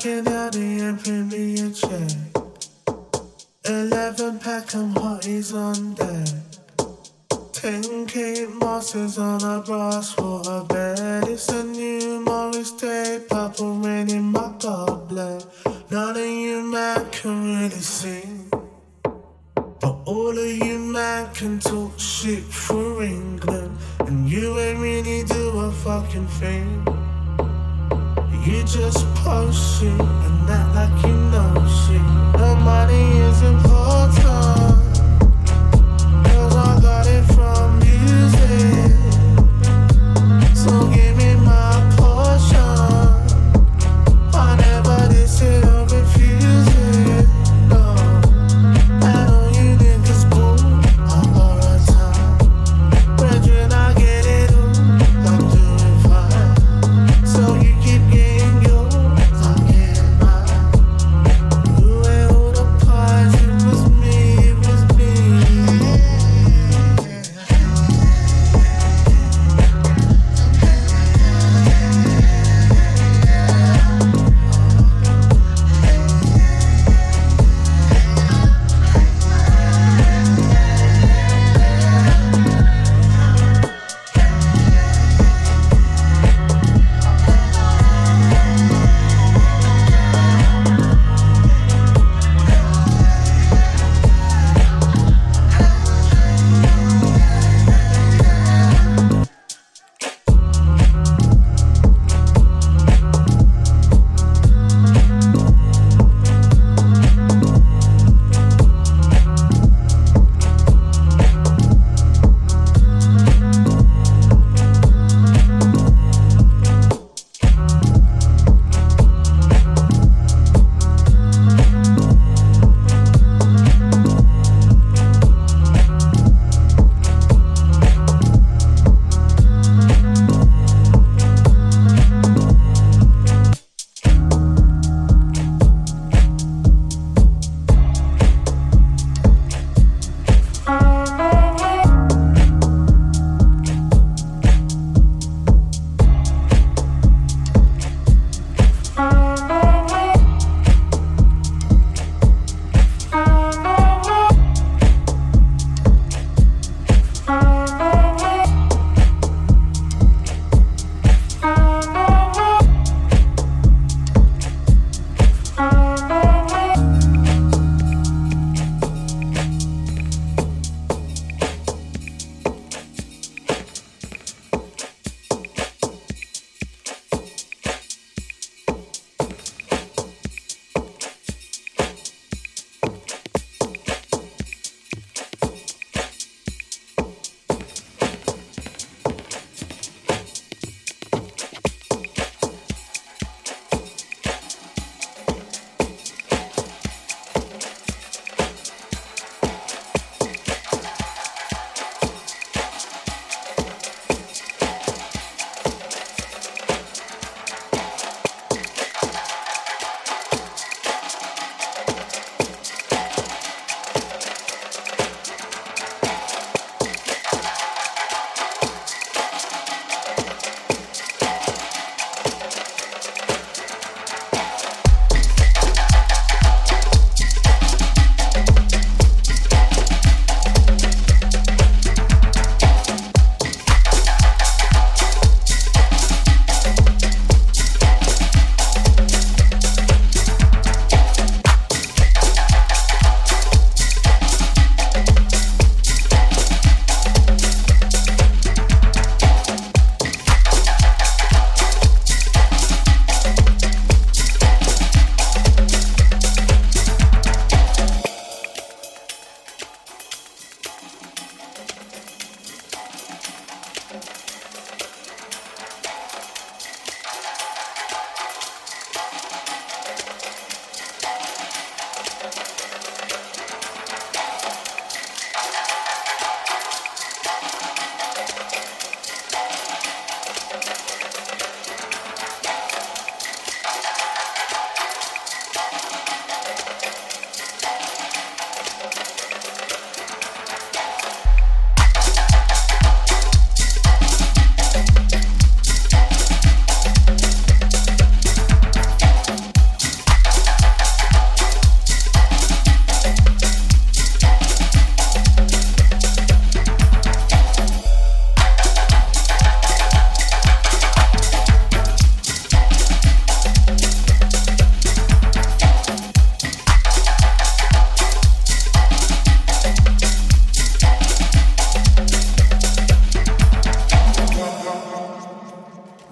get out of here, print me check. Eleven pack, and hotties on deck. Ten K monsters on a brass water bed. It's a new Morris Day, purple rain in my goblet. None of you men can really sing. But all of you man can talk shit for England. And you ain't really do a fucking thing. You just post shit and act like you know shit. The money is important.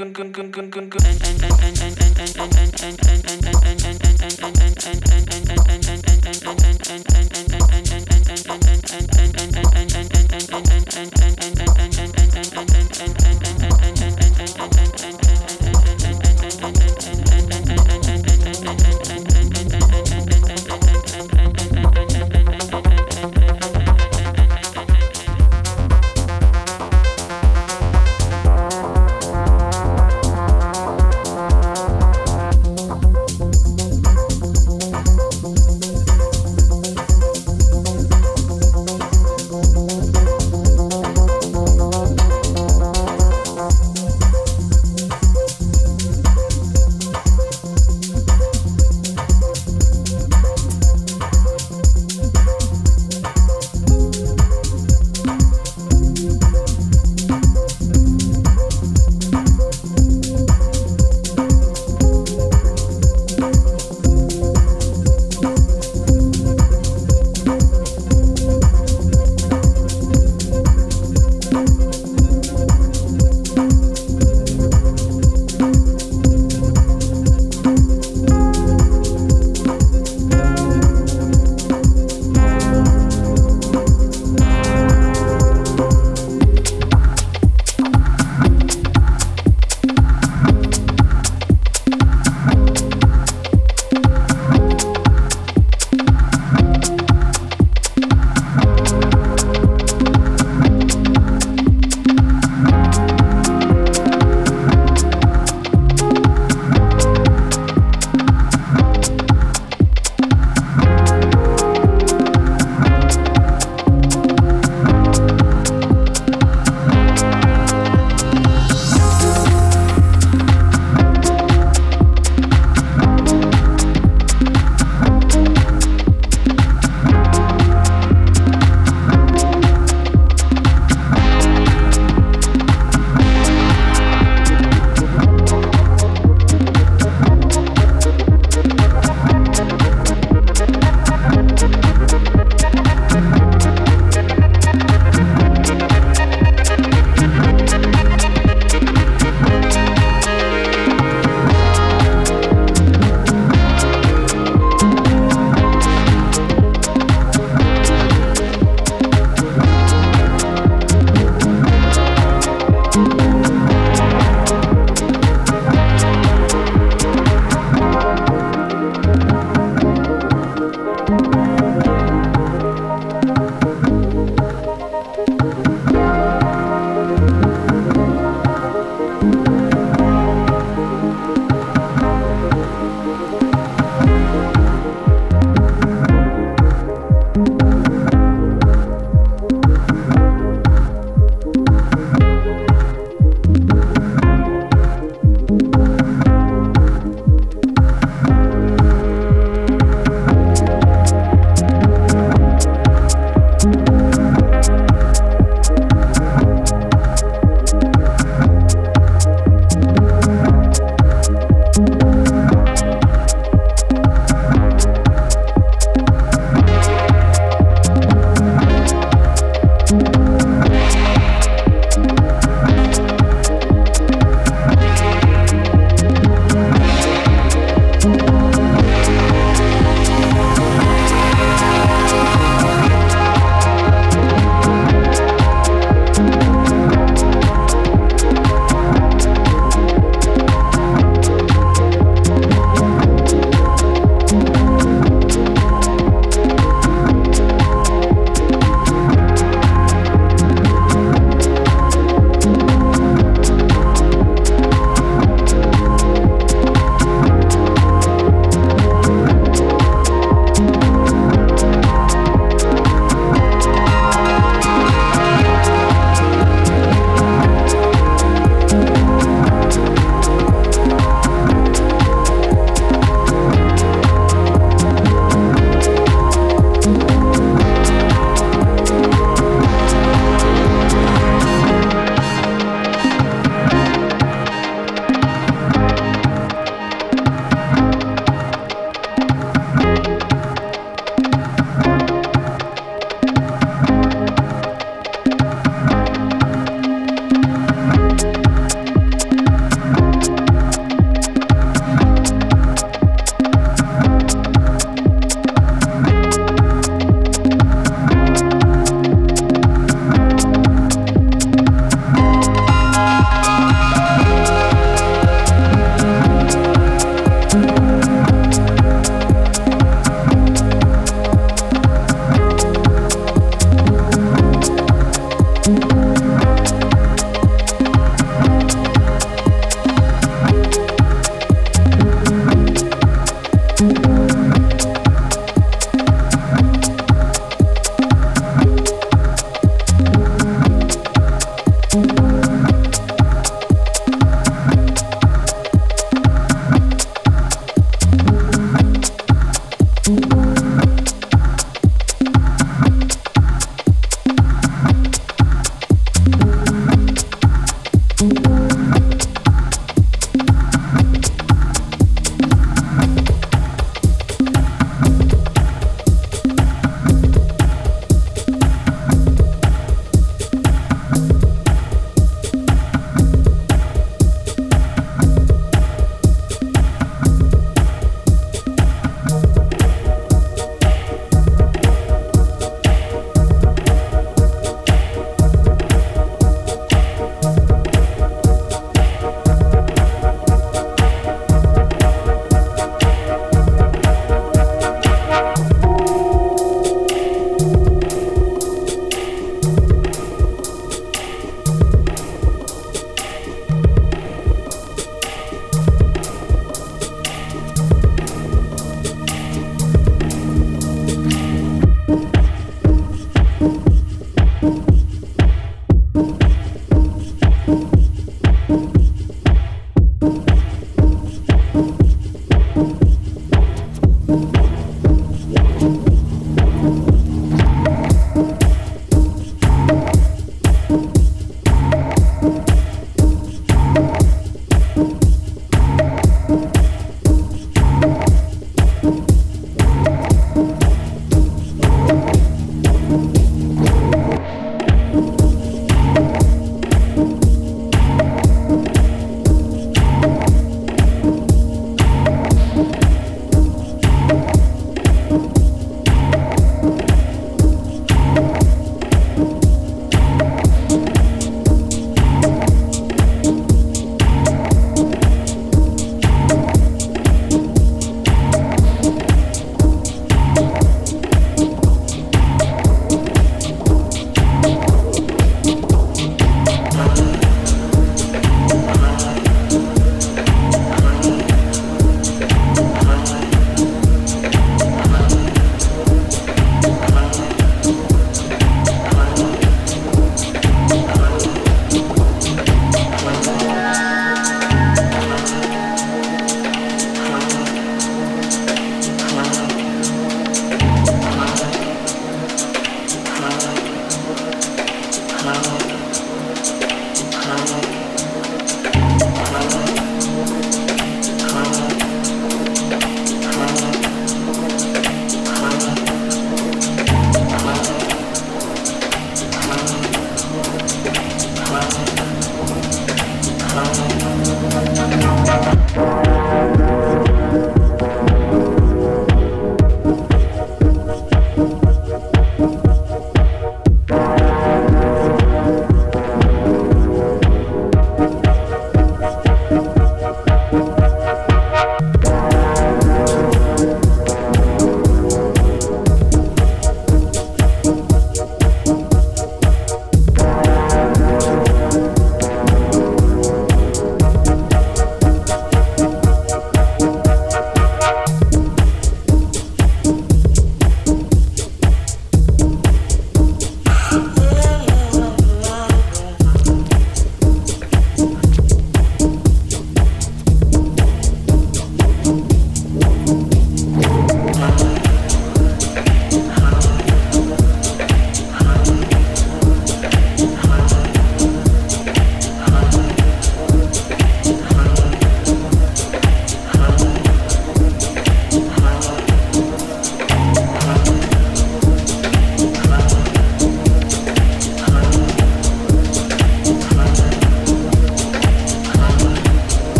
anh anh anh anh anh anh anh anh anh anh